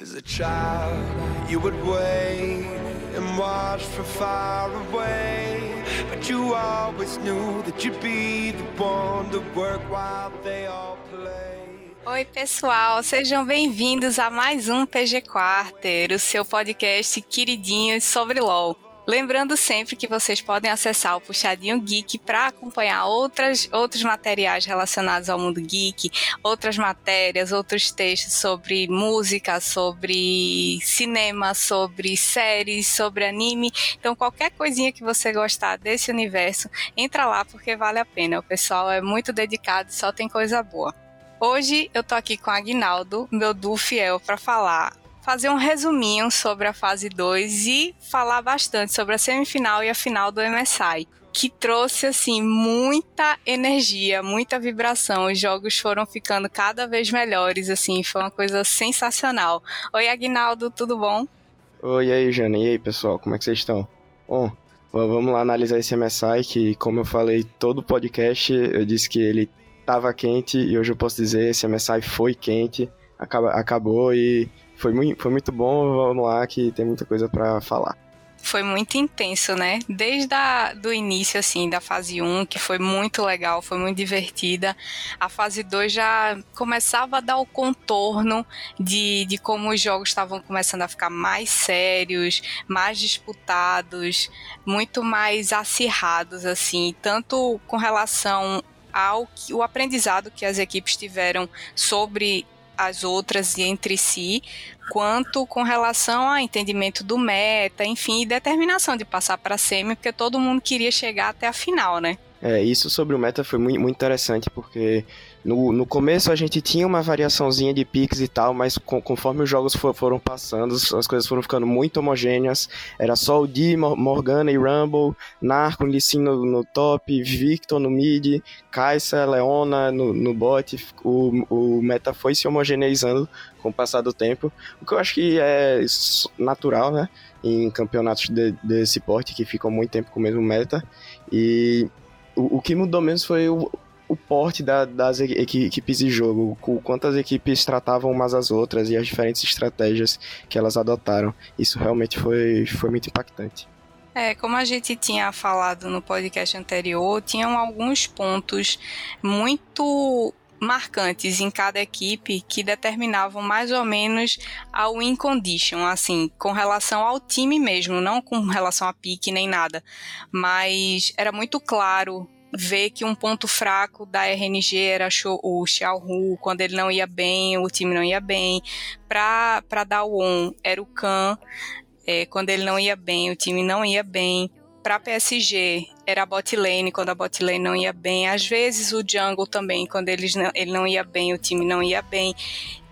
As a child, you would wait and watch from far away. But you always knew that you'd be the one to work while they all play. Oi, pessoal, sejam bem-vindos a mais um PG Quarter, o seu podcast queridinho sobre LOL. Lembrando sempre que vocês podem acessar o Puxadinho Geek para acompanhar outras, outros materiais relacionados ao mundo geek, outras matérias, outros textos sobre música, sobre cinema, sobre séries, sobre anime. Então, qualquer coisinha que você gostar desse universo, entra lá porque vale a pena. O pessoal é muito dedicado e só tem coisa boa. Hoje eu tô aqui com o Agnaldo, meu duo fiel, para falar fazer um resuminho sobre a fase 2 e falar bastante sobre a semifinal e a final do MSI, que trouxe assim muita energia, muita vibração. Os jogos foram ficando cada vez melhores, assim, foi uma coisa sensacional. Oi, Agnaldo, tudo bom? Oi, e aí, Jana, e aí, pessoal, como é que vocês estão? Bom, vamos lá analisar esse MSI que, como eu falei todo podcast, eu disse que ele estava quente e hoje eu posso dizer esse MSI foi quente, acaba, acabou e foi muito, foi muito bom. Vamos lá, que tem muita coisa para falar. Foi muito intenso, né? Desde a, do início, assim, da fase 1, que foi muito legal, foi muito divertida. A fase 2 já começava a dar o contorno de, de como os jogos estavam começando a ficar mais sérios, mais disputados, muito mais acirrados, assim, tanto com relação ao o aprendizado que as equipes tiveram sobre as outras e entre si, quanto com relação a entendimento do meta, enfim, e determinação de passar para a semi, porque todo mundo queria chegar até a final, né? É, isso sobre o meta foi muito interessante, porque no, no começo a gente tinha uma variaçãozinha de picks e tal, mas com, conforme os jogos for, foram passando, as coisas foram ficando muito homogêneas. Era só o D, Morgana e Rumble, Narco, Lissin no, no top, Victor no mid, Kai'Sa, Leona no, no bot. O, o meta foi se homogeneizando com o passar do tempo, o que eu acho que é natural, né? Em campeonatos de, desse porte que ficam muito tempo com o mesmo meta. E o, o que mudou menos foi o, o porte da, das equipes de jogo, o quanto as equipes tratavam umas às outras e as diferentes estratégias que elas adotaram. Isso realmente foi, foi muito impactante. É, como a gente tinha falado no podcast anterior, tinham alguns pontos muito marcantes em cada equipe que determinavam mais ou menos a win condition, assim, com relação ao time mesmo, não com relação a pique nem nada, mas era muito claro ver que um ponto fraco da RNG era o Xiaohu, quando ele não ia bem, o time não ia bem. Para dar o on era o Khan, é, quando ele não ia bem, o time não ia bem. Para PSG era a bot lane, quando a bot lane não ia bem. Às vezes o jungle também, quando eles não, ele não ia bem, o time não ia bem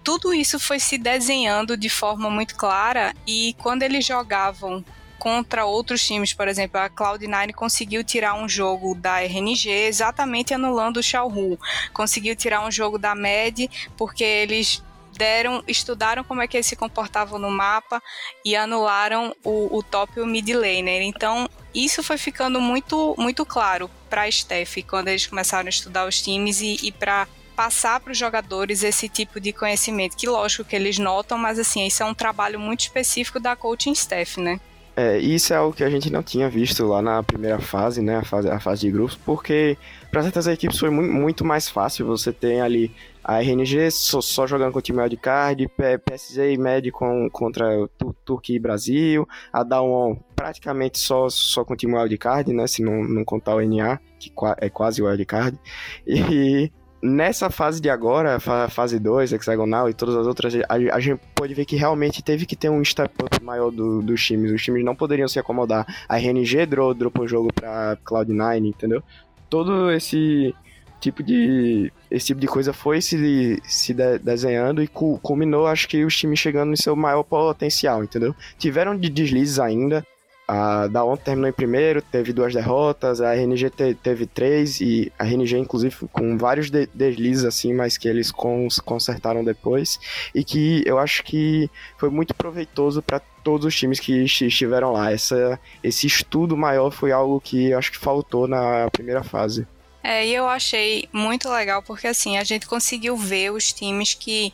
tudo isso foi se desenhando de forma muito clara e quando eles jogavam contra outros times, por exemplo, a Cloud9 conseguiu tirar um jogo da RNG exatamente anulando o Xiaohu. Conseguiu tirar um jogo da MED porque eles deram, estudaram como é que eles se comportavam no mapa e anularam o, o top e o mid laner. Então, isso foi ficando muito, muito claro para a Steph quando eles começaram a estudar os times e, e para passar para os jogadores esse tipo de conhecimento, que lógico que eles notam, mas assim, isso é um trabalho muito específico da coaching staff, né? É, isso é algo que a gente não tinha visto lá na primeira fase, né, a fase, a fase de grupos, porque para certas equipes foi muito, muito mais fácil. Você tem ali a RNG só, só jogando com o time wildcard, PSZ e MED com, contra o Turquia e Brasil, a Dawn praticamente só, só com o time wildcard, né, se não, não contar o NA, que é quase wildcard, e nessa fase de agora, fase 2, hexagonal e todas as outras, a, a, gente pode ver que realmente teve que ter um step up maior do, dos times. Os times não poderiam se acomodar. A RNG dro, dropou o jogo pra Cloud9, entendeu? Todo esse tipo de esse tipo de coisa foi se, se de, desenhando e culminou, acho que os times chegando no seu maior potencial, entendeu? Tiveram de deslizes ainda, a da ontem terminou em primeiro, teve duas derrotas, a RNG te, teve três, e a RNG, inclusive, com vários de, deslizes, assim, mas que eles cons, consertaram depois, e que eu acho que foi muito proveitoso para todos os times que estiveram lá. Essa, esse estudo maior foi algo que eu acho que faltou na primeira fase. É, e eu achei muito legal porque assim, a gente conseguiu ver os times que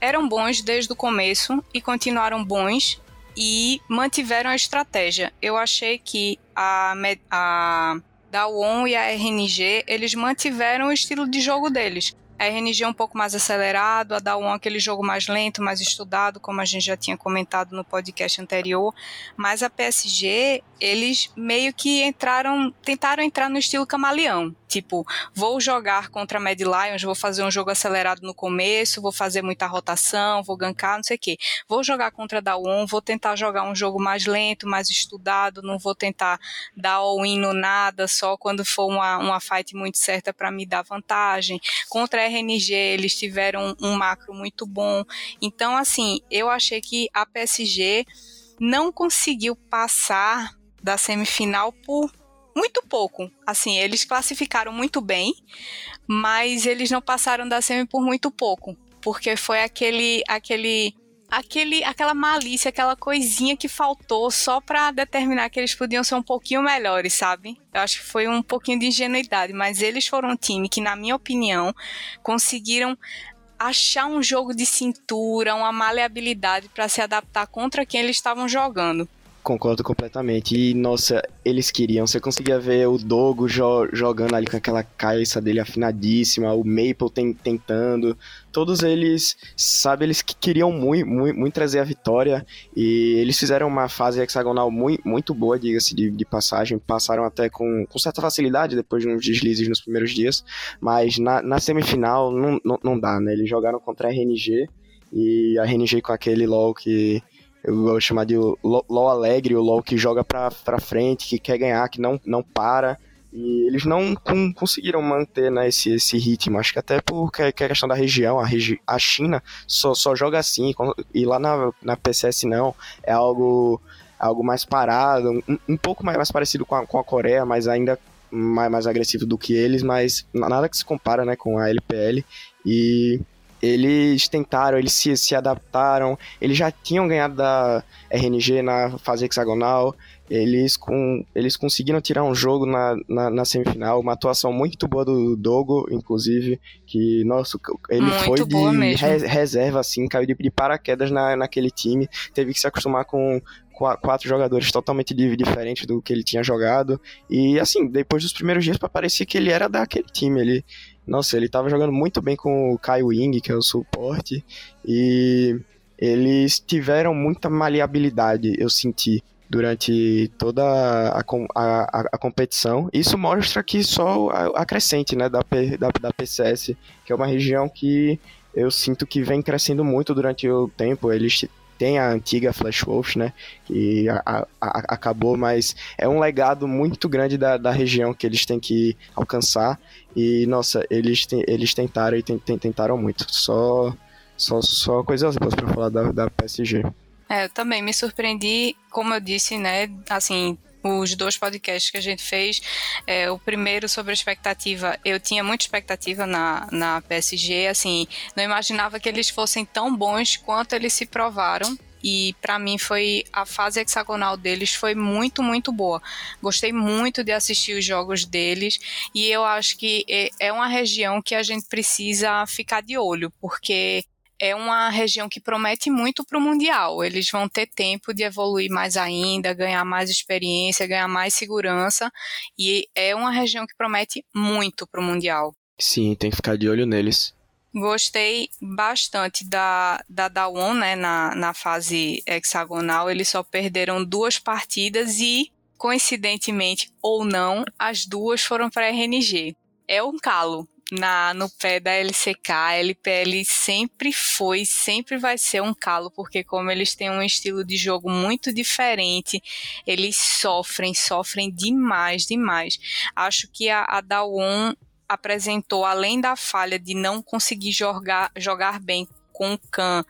eram bons desde o começo e continuaram bons e mantiveram a estratégia. Eu achei que a, a Dawon e a RNG, eles mantiveram o estilo de jogo deles. A RNG é um pouco mais acelerado, a Dawn aquele jogo mais lento, mais estudado, como a gente já tinha comentado no podcast anterior. Mas a PSG, eles meio que entraram, tentaram entrar no estilo camaleão. Tipo, vou jogar contra a Mad Lions, vou fazer um jogo acelerado no começo, vou fazer muita rotação, vou gankar, não sei o quê. Vou jogar contra a Dawn, vou tentar jogar um jogo mais lento, mais estudado, não vou tentar dar all-in no nada, só quando for uma, uma fight muito certa para me dar vantagem. Contra a RNG, eles tiveram um macro muito bom. Então, assim, eu achei que a PSG não conseguiu passar da semifinal por muito pouco. Assim, eles classificaram muito bem, mas eles não passaram da semi por muito pouco, porque foi aquele aquele aquele aquela malícia, aquela coisinha que faltou só para determinar que eles podiam ser um pouquinho melhores, sabe? Eu acho que foi um pouquinho de ingenuidade, mas eles foram um time que, na minha opinião, conseguiram achar um jogo de cintura, uma maleabilidade para se adaptar contra quem eles estavam jogando. Concordo completamente. E, nossa, eles queriam. Você conseguia ver o Dogo jo jogando ali com aquela cabeça dele afinadíssima, o Maple tem, tentando. Todos eles, sabe, eles que queriam muito, muito, muito, trazer a vitória. E eles fizeram uma fase hexagonal muito, muito boa, diga-se de, de, passagem. Passaram até com, com certa facilidade depois de uns deslizes nos primeiros dias. Mas na, na semifinal não, não, não dá, né? Eles jogaram contra a RNG. E a RNG com aquele LoL que eu vou chamar de LOL alegre, o LOL que joga pra, pra frente, que quer ganhar, que não, não para. E eles não com, conseguiram manter né, esse, esse ritmo. Acho que até porque é questão da região, a, regi a China só, só joga assim, e lá na, na PCS não. É algo, algo mais parado, um, um pouco mais, mais parecido com a, com a Coreia, mas ainda mais, mais agressivo do que eles, mas nada que se compara né, com a LPL. E eles tentaram, eles se, se adaptaram, eles já tinham ganhado da RNG na fase hexagonal, eles, com, eles conseguiram tirar um jogo na, na, na, semifinal, uma atuação muito boa do Dogo, inclusive, que, nossa, ele muito foi de re, reserva, assim, caiu de, de paraquedas na, naquele time, teve que se acostumar com quatro jogadores totalmente diferentes do que ele tinha jogado, e assim, depois dos primeiros dias parecia que ele era daquele time, ele nossa, ele tava jogando muito bem com o Kai Wing, que é o suporte, e eles tiveram muita maleabilidade, eu senti, durante toda a, a, a, competição. Isso mostra que só acrescente né, da, da, da PCS, que é uma região que eu sinto que vem crescendo muito durante o tempo. Eles tem a antiga Flash Wolf, né? Que a, a, a, acabou, mas é um legado muito grande da, da região que eles têm que alcançar. E, nossa, eles, te, eles tentaram e tentaram muito. Só, só, só coisas boas pra falar da, da PSG. É, eu também me surpreendi, como eu disse, né? Assim, os dois podcasts que a gente fez. É, o primeiro sobre expectativa, eu tinha muita expectativa na, na PSG, assim, não imaginava que eles fossem tão bons quanto eles se provaram. E para mim foi a fase hexagonal deles foi muito, muito boa. Gostei muito de assistir os jogos deles e eu acho que é, é uma região que a gente precisa ficar de olho, porque é uma região que promete muito para o Mundial. Eles vão ter tempo de evoluir mais ainda, ganhar mais experiência, ganhar mais segurança. E é uma região que promete muito para o Mundial. Sim, tem que ficar de olho neles. Gostei bastante da, da Dawon, né, na, na fase hexagonal. Eles só perderam duas partidas e, coincidentemente ou não, as duas foram para a RNG. É um calo na no pé da LCK, a LPL sempre foi, sempre vai ser um calo, porque como eles têm um estilo de jogo muito diferente, eles sofrem, sofrem demais, demais. Acho que a, a Dawon apresentou, além da falha de não conseguir jogar, jogar bem com o Khan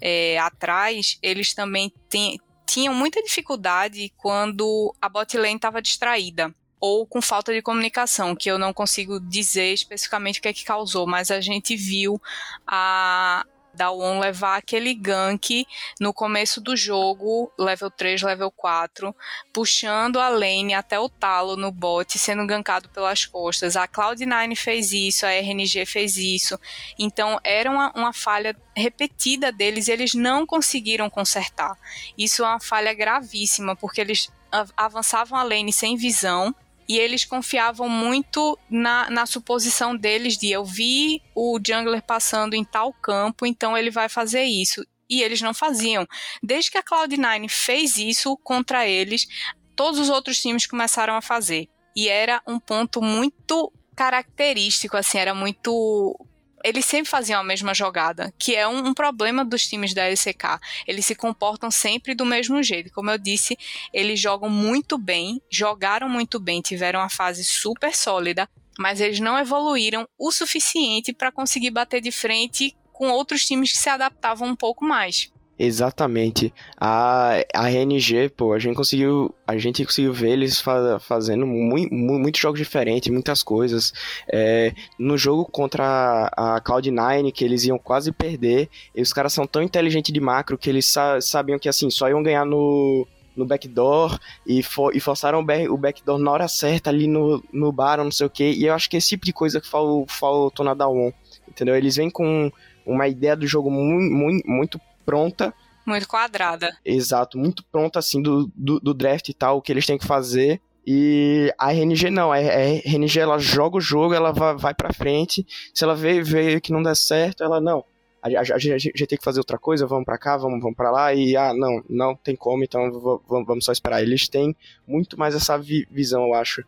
é, atrás, eles também tem, tinham muita dificuldade quando a bot lane estava distraída ou com falta de comunicação, que eu não consigo dizer especificamente o que é que causou, mas a gente viu a Dawn levar aquele gank no começo do jogo, level 3, level 4, puxando a lane até o talo no bot, sendo gankado pelas costas. A Cloud9 fez isso, a RNG fez isso. Então era uma, uma falha repetida deles e eles não conseguiram consertar. Isso é uma falha gravíssima, porque eles avançavam a lane sem visão e eles confiavam muito na, na suposição deles de eu vi o jungler passando em tal campo, então ele vai fazer isso. E eles não faziam. Desde que a Cloud9 fez isso contra eles, todos os outros times começaram a fazer. E era um ponto muito característico, assim, era muito eles sempre faziam a mesma jogada, que é um, um, problema dos times da LCK. Eles se comportam sempre do mesmo jeito. Como eu disse, eles jogam muito bem, jogaram muito bem, tiveram uma fase super sólida, mas eles não evoluíram o suficiente para conseguir bater de frente com outros times que se adaptavam um pouco mais. Exatamente. A, a RNG, pô, a gente conseguiu, a gente conseguiu ver eles fa fazendo muito, muitos jogos diferentes, muitas coisas. É, no jogo contra a Cloud9, que eles iam quase perder, e os caras são tão inteligentes de macro que eles sa sabiam que assim, só iam ganhar no, no backdoor e, e forçaram o, backdoor na hora certa ali no, no bar, não sei o que. E eu acho que esse tipo de coisa que faltou, faltou na Dawn, entendeu? Eles vêm com uma ideia do jogo muito, muito, muito pronta. Muito quadrada. Exato, muito pronta, assim, do, do, do draft e tal, o que eles têm que fazer. E a RNG não, a RNG ela joga o jogo, ela vai, vai pra frente. Se ela vê, vê que não der certo, ela não. A, a, a, a gente tem que fazer outra coisa, vamos para cá, vamos, vamos para lá. E ah, não, não tem como, então vamos, vamos só esperar. Eles têm muito mais essa vi, visão, eu acho,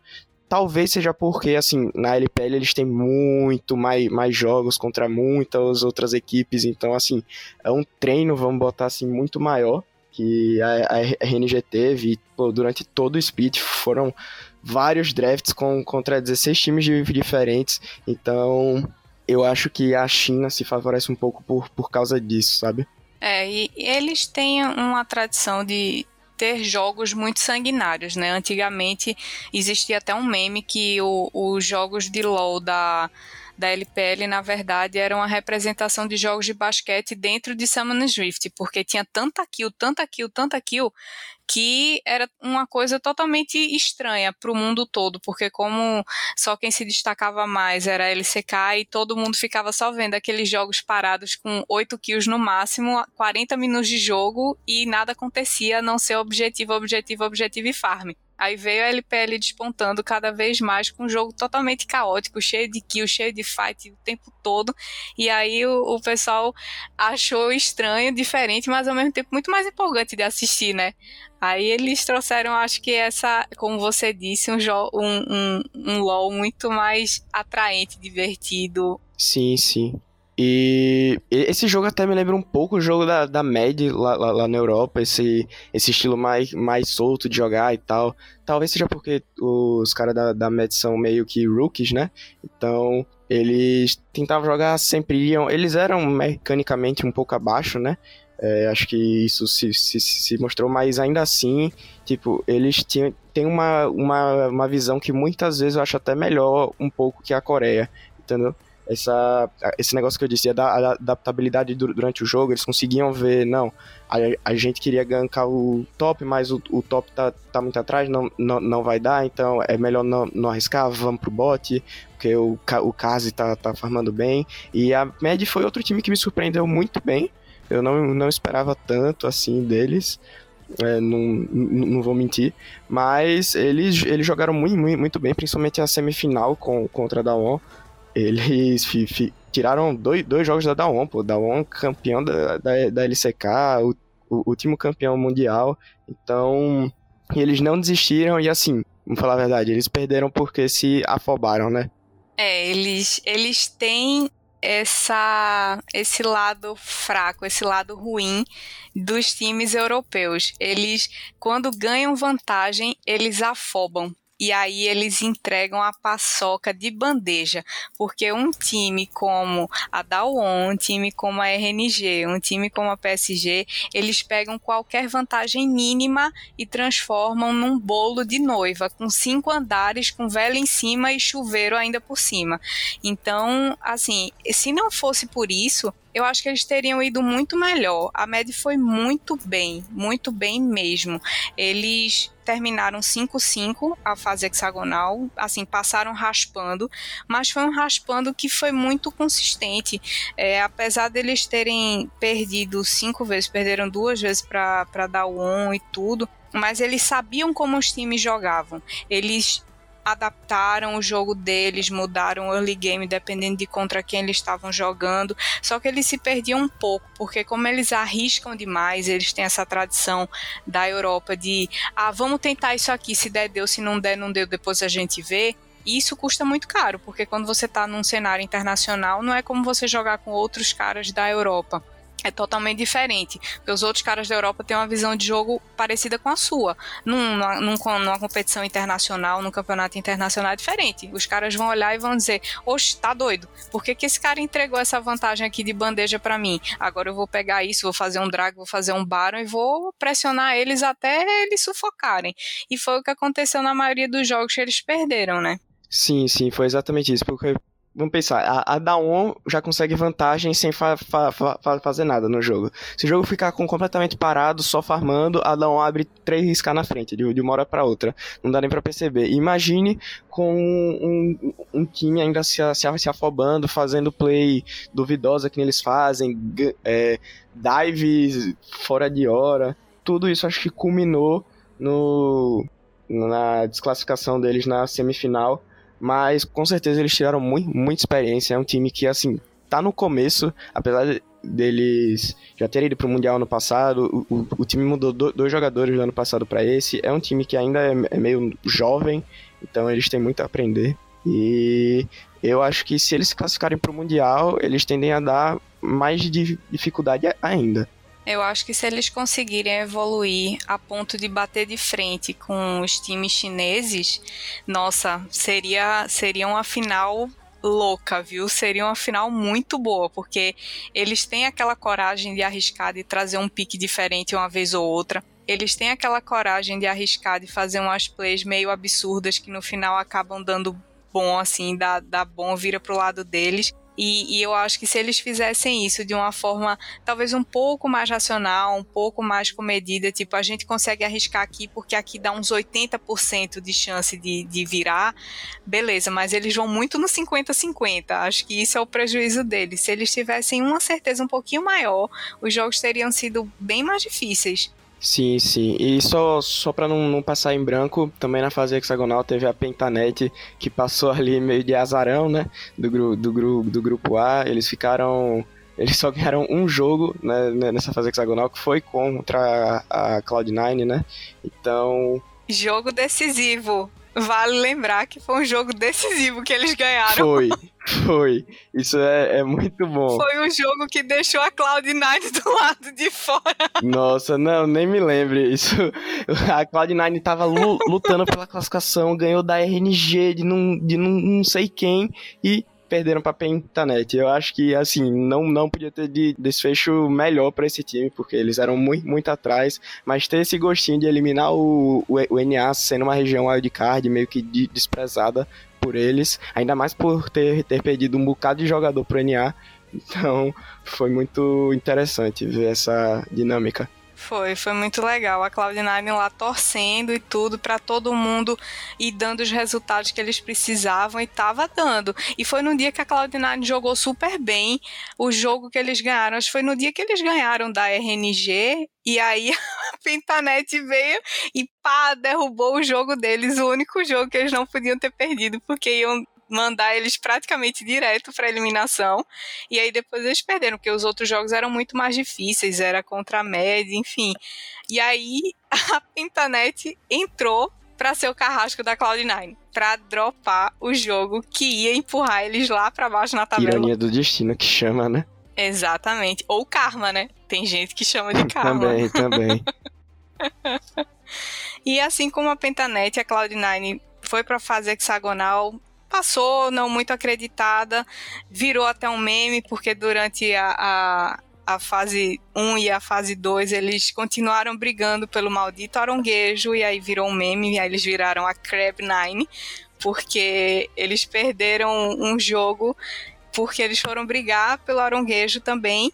Talvez seja porque, assim, na LPL eles têm muito mais, mais jogos contra muitas outras equipes, então, assim, é um treino, vamos botar assim, muito maior que a, a RNG teve. E, pô, durante todo o split foram vários drafts com, contra 16 times diferentes, então eu acho que a China se favorece um pouco por, por causa disso, sabe? É, e eles têm uma tradição de ter jogos muito sanguinários, né? Antigamente existia até um meme que os jogos de LoL da da LPL, na verdade, era uma representação de jogos de basquete dentro de Summoners Rift, porque tinha tanta kill, tanta kill, tanta kill, que era uma coisa totalmente estranha para o mundo todo, porque como só quem se destacava mais era a LCK e todo mundo ficava só vendo aqueles jogos parados com 8 kills no máximo, 40 minutos de jogo e nada acontecia a não ser objetivo, objetivo, objetivo e farm. Aí veio a LPL despontando cada vez mais com um jogo totalmente caótico, cheio de kill, cheio de fight o tempo todo. E aí o, o pessoal achou estranho, diferente, mas ao mesmo tempo muito mais empolgante de assistir, né? Aí eles trouxeram, acho que essa, como você disse, um, um, um, um LOL muito mais atraente, divertido. Sim, sim. E esse jogo até me lembra um pouco o jogo da, da Mad lá, lá, lá, na Europa, esse, esse estilo mais, mais solto de jogar e tal. Talvez seja porque os caras da, da Mad são meio que rookies, né? Então eles tentavam jogar sempre iam. Eles eram mecanicamente um pouco abaixo, né? É, acho que isso se, se, se, mostrou, mas ainda assim, tipo, eles têm uma, uma, uma visão que muitas vezes eu acho até melhor um pouco que a Coreia, entendeu? Essa, esse negócio que eu disse, da adaptabilidade durante o jogo, eles conseguiam ver, não, a, a gente queria gankar o top, mas o, o top tá, tá muito atrás, não, não, não vai dar, então é melhor não, não arriscar, vamos pro bot, porque o, o Kazi tá, tá farmando bem, e a Med foi outro time que me surpreendeu muito bem, eu não, não esperava tanto assim deles, é, não, não vou mentir, mas eles, eles jogaram muito, muito, muito bem, principalmente a semifinal com, contra a Dawn, eles fi, fi, tiraram dois, dois jogos da Dawn, pô. Dawn campeão da, da, da LCK, o, o, último campeão mundial. Então, eles não desistiram e assim, vamos falar a verdade, eles perderam porque se afobaram, né? É, eles, eles têm essa esse lado fraco, esse lado ruim dos times europeus. Eles quando ganham vantagem, eles afobam e aí eles entregam a paçoca de bandeja, porque um time como a Dawon, um time como a RNG, um time como a PSG, eles pegam qualquer vantagem mínima e transformam num bolo de noiva, com cinco andares, com vela em cima e chuveiro ainda por cima. Então, assim, se não fosse por isso, eu acho que eles teriam ido muito melhor. A Med foi muito bem, muito bem mesmo. Eles terminaram 5-5 a fase hexagonal, assim, passaram raspando, mas foi um raspando que foi muito consistente. É, apesar deles terem perdido cinco vezes, perderam duas vezes para dar o on e tudo, mas eles sabiam como os times jogavam. Eles adaptaram o jogo deles, mudaram o early game dependendo de contra quem eles estavam jogando. Só que eles se perdiam um pouco, porque como eles arriscam demais, eles têm essa tradição da Europa de ah, vamos tentar isso aqui, se der deu, se não der não deu, depois a gente vê. Isso custa muito caro, porque quando você está num cenário internacional, não é como você jogar com outros caras da Europa é totalmente diferente. Porque os outros caras da Europa têm uma visão de jogo parecida com a sua. Num, numa, numa competição internacional, num campeonato internacional é diferente. Os caras vão olhar e vão dizer: Oxe, tá doido. Por que, que esse cara entregou essa vantagem aqui de bandeja para mim? Agora eu vou pegar isso, vou fazer um drag, vou fazer um baron e vou pressionar eles até eles sufocarem. E foi o que aconteceu na maioria dos jogos que eles perderam, né? Sim, sim, foi exatamente isso. Porque Vamos pensar, a, a Daon já consegue vantagem sem fa, fa, fa, fazer nada no jogo. Se o jogo ficar com completamente parado, só farmando, a Daon abre 3k na frente, de, de uma hora para outra. Não dá nem pra perceber. Imagine com um, um, time ainda se, se, se, afobando, fazendo play duvidosa que eles fazem, é, dives fora de hora. Tudo isso acho que culminou no, na desclassificação deles na semifinal mas com certeza eles tiraram muito, muita experiência. É um time que, assim, tá no começo, apesar deles já terem ido pro Mundial ano passado, o, o, o time mudou do, dois jogadores do ano passado para esse. É um time que ainda é, é meio jovem, então eles têm muito a aprender. E eu acho que se eles se classificarem pro Mundial, eles tendem a dar mais de dificuldade ainda. Eu acho que se eles conseguirem evoluir a ponto de bater de frente com os times chineses, nossa, seria, seria uma final louca, viu? Seria uma final muito boa, porque eles têm aquela coragem de arriscar de trazer um pique diferente uma vez ou outra. Eles têm aquela coragem de arriscar de fazer umas plays meio absurdas que no final acabam dando bom, assim, dá, dá bom, vira pro lado deles. E, e, eu acho que se eles fizessem isso de uma forma talvez um pouco mais racional, um pouco mais comedida, tipo, a gente consegue arriscar aqui porque aqui dá uns 80% de chance de, de virar, beleza, mas eles vão muito no 50-50. Acho que isso é o prejuízo deles. Se eles tivessem uma certeza um pouquinho maior, os jogos teriam sido bem mais difíceis. Sim, sim. E só, só para não, não passar em branco, também na fase hexagonal teve a Pentanet, que passou ali meio de azarão, né? Do, gru, do, do grupo A. Eles ficaram. Eles só ganharam um jogo né, né nessa fase hexagonal, que foi contra a, a Cloud9, né? Então. Jogo decisivo. Vale lembrar que foi um jogo decisivo que eles ganharam. Foi, foi. Isso é, é muito bom. Foi um jogo que deixou a Cloud9 do lado de fora. Nossa, não, nem me lembre isso. A Cloud9 tava lutando pela classificação, ganhou da RNG de não, de não, não sei quem e perderam para Pentanet. Eu acho que assim não não podia ter de desfecho melhor para esse time porque eles eram muito muito atrás, mas ter esse gostinho de eliminar o, o, o NA sendo uma região wildcard meio que de, desprezada por eles, ainda mais por ter, ter perdido um bocado de jogador pro NA. Então foi muito interessante ver essa dinâmica. Foi, foi muito legal. A Cloud9 lá torcendo e tudo para todo mundo e dando os resultados que eles precisavam e tava dando. E foi no dia que a Cloud9 jogou super bem o jogo que eles ganharam. Acho que foi no dia que eles ganharam da RNG e aí a Pentanet veio e pá, derrubou o jogo deles, o único jogo que eles não podiam ter perdido, porque iam mandar eles praticamente direto para eliminação. E aí depois eles perderam, porque os outros jogos eram muito mais difíceis, era contra a média, enfim. E aí a Pentanet entrou para ser o carrasco da Cloud9, para dropar o jogo que ia empurrar eles lá para baixo na tabela. Ironia do destino que chama, né? Exatamente. Ou karma, né? Tem gente que chama de karma. também, também. e assim como a Pentanet, a Cloud9 foi para fase hexagonal, passou não muito acreditada, virou até um meme, porque durante a, a, a fase 1 e a fase 2 eles continuaram brigando pelo maldito aronguejo, e aí virou um meme, e aí eles viraram a Crab Nine, porque eles perderam um jogo porque eles foram brigar pelo aronguejo também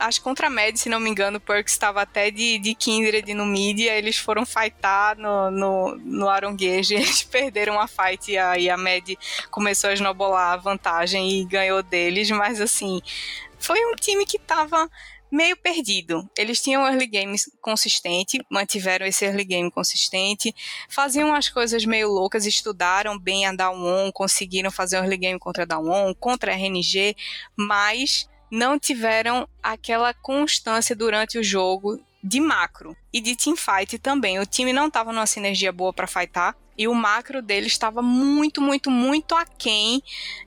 acho que contra a Mad, se não me engano, o Perks estava até de, de Kindred no mid, e eles foram fightar no, no, no Aronguejo, eles perderam a fight, e aí a Mad começou a esnobolar a vantagem e ganhou deles, mas assim, foi um time que estava meio perdido. Eles tinham um early game consistente, mantiveram esse early game consistente, faziam as coisas meio loucas, estudaram bem a Down conseguiram fazer um early game contra a Down contra a RNG, mas não tiveram aquela constância durante o jogo de macro e de teamfight também. O time não estava numa sinergia boa para fightar e o macro deles estava muito, muito, muito aquém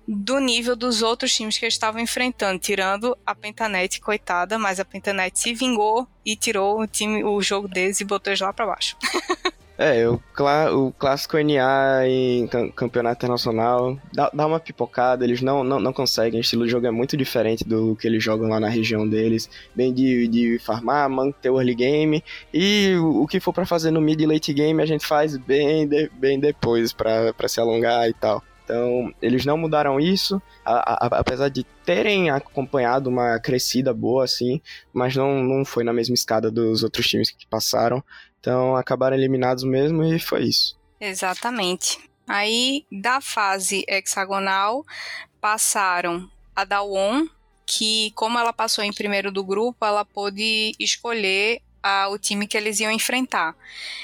do nível dos outros times que eles estavam enfrentando, tirando a Pentanet, coitada, mas a Pentanet se vingou e tirou o time, o jogo deles e botou eles lá para baixo. É, o, clá, o clássico NA em campeonato internacional dá, dá uma pipocada, eles não, não, não conseguem, o estilo de jogo é muito diferente do que eles jogam lá na região deles, bem de, de farmar, manter o early game, e o, o que for para fazer no mid e late game a gente faz bem, de, bem depois para se alongar e tal. Então, eles não mudaram isso, a, a, apesar de terem acompanhado uma crescida boa, assim, mas não, não foi na mesma escada dos outros times que passaram. Então, acabaram eliminados mesmo e foi isso. Exatamente. Aí, da fase hexagonal, passaram a Dawon, que, como ela passou em primeiro do grupo, ela pôde escolher a, o time que eles iam enfrentar.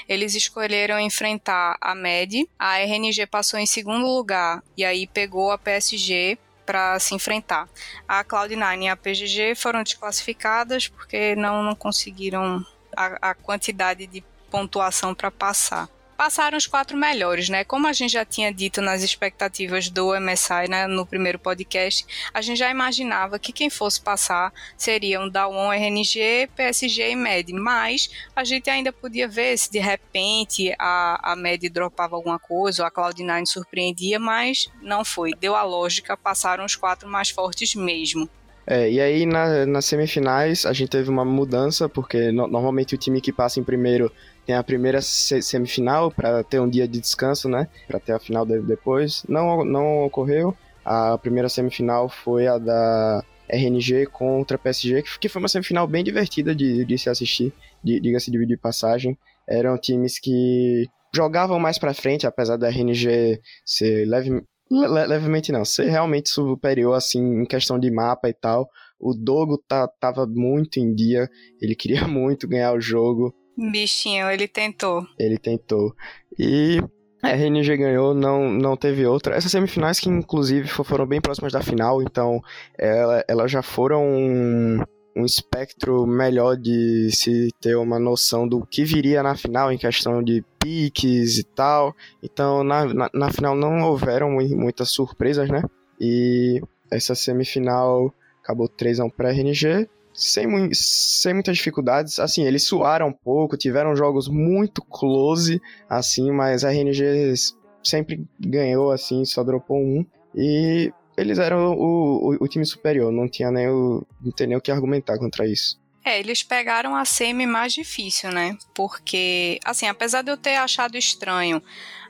Eles escolheram enfrentar a MED, a RNG passou em segundo lugar e aí pegou a PSG para se enfrentar. A Cloud9 e a PGG foram desclassificadas porque não, não conseguiram a, a quantidade de pontuação para passar passaram os quatro melhores, né? Como a gente já tinha dito nas expectativas do MSI né, no primeiro podcast, a gente já imaginava que quem fosse passar seriam Dawon, RNG, PSG e MED, mas a gente ainda podia ver se de repente a, a MED dropava alguma coisa ou a Cloud9 surpreendia, mas não foi. Deu a lógica, passaram os quatro mais fortes mesmo. É, e aí na, nas semifinais a gente teve uma mudança, porque no, normalmente o time que passa em primeiro tem a primeira semifinal para ter um dia de descanso, né? Para ter a final depois. Não, não ocorreu. A primeira semifinal foi a da RNG contra PSG, que foi uma semifinal bem divertida de, de se assistir, diga-se de, de passagem. Eram times que jogavam mais para frente, apesar da RNG ser leve, le, levemente não, ser realmente superior assim em questão de mapa e tal. O Dogo tá, tava muito em dia, ele queria muito ganhar o jogo. Bichinho, ele tentou. Ele tentou. E a RNG ganhou, não, não teve outra. Essas semifinais que inclusive foram bem próximas da final, então elas ela já foram um, um espectro melhor de se ter uma noção do que viria na final em questão de piques e tal. Então na, na, na final não houveram muitas surpresas, né? E essa semifinal acabou 3x1 para RNG sem, sem muitas dificuldades. Assim, eles suaram um pouco, tiveram jogos muito close, assim, mas a RNG sempre ganhou, assim, só dropou um. E eles eram o, o, o time superior, não tinha nem o, não tem nem o que argumentar contra isso. É, eles pegaram a semi mais difícil, né? Porque, assim, apesar de eu ter achado estranho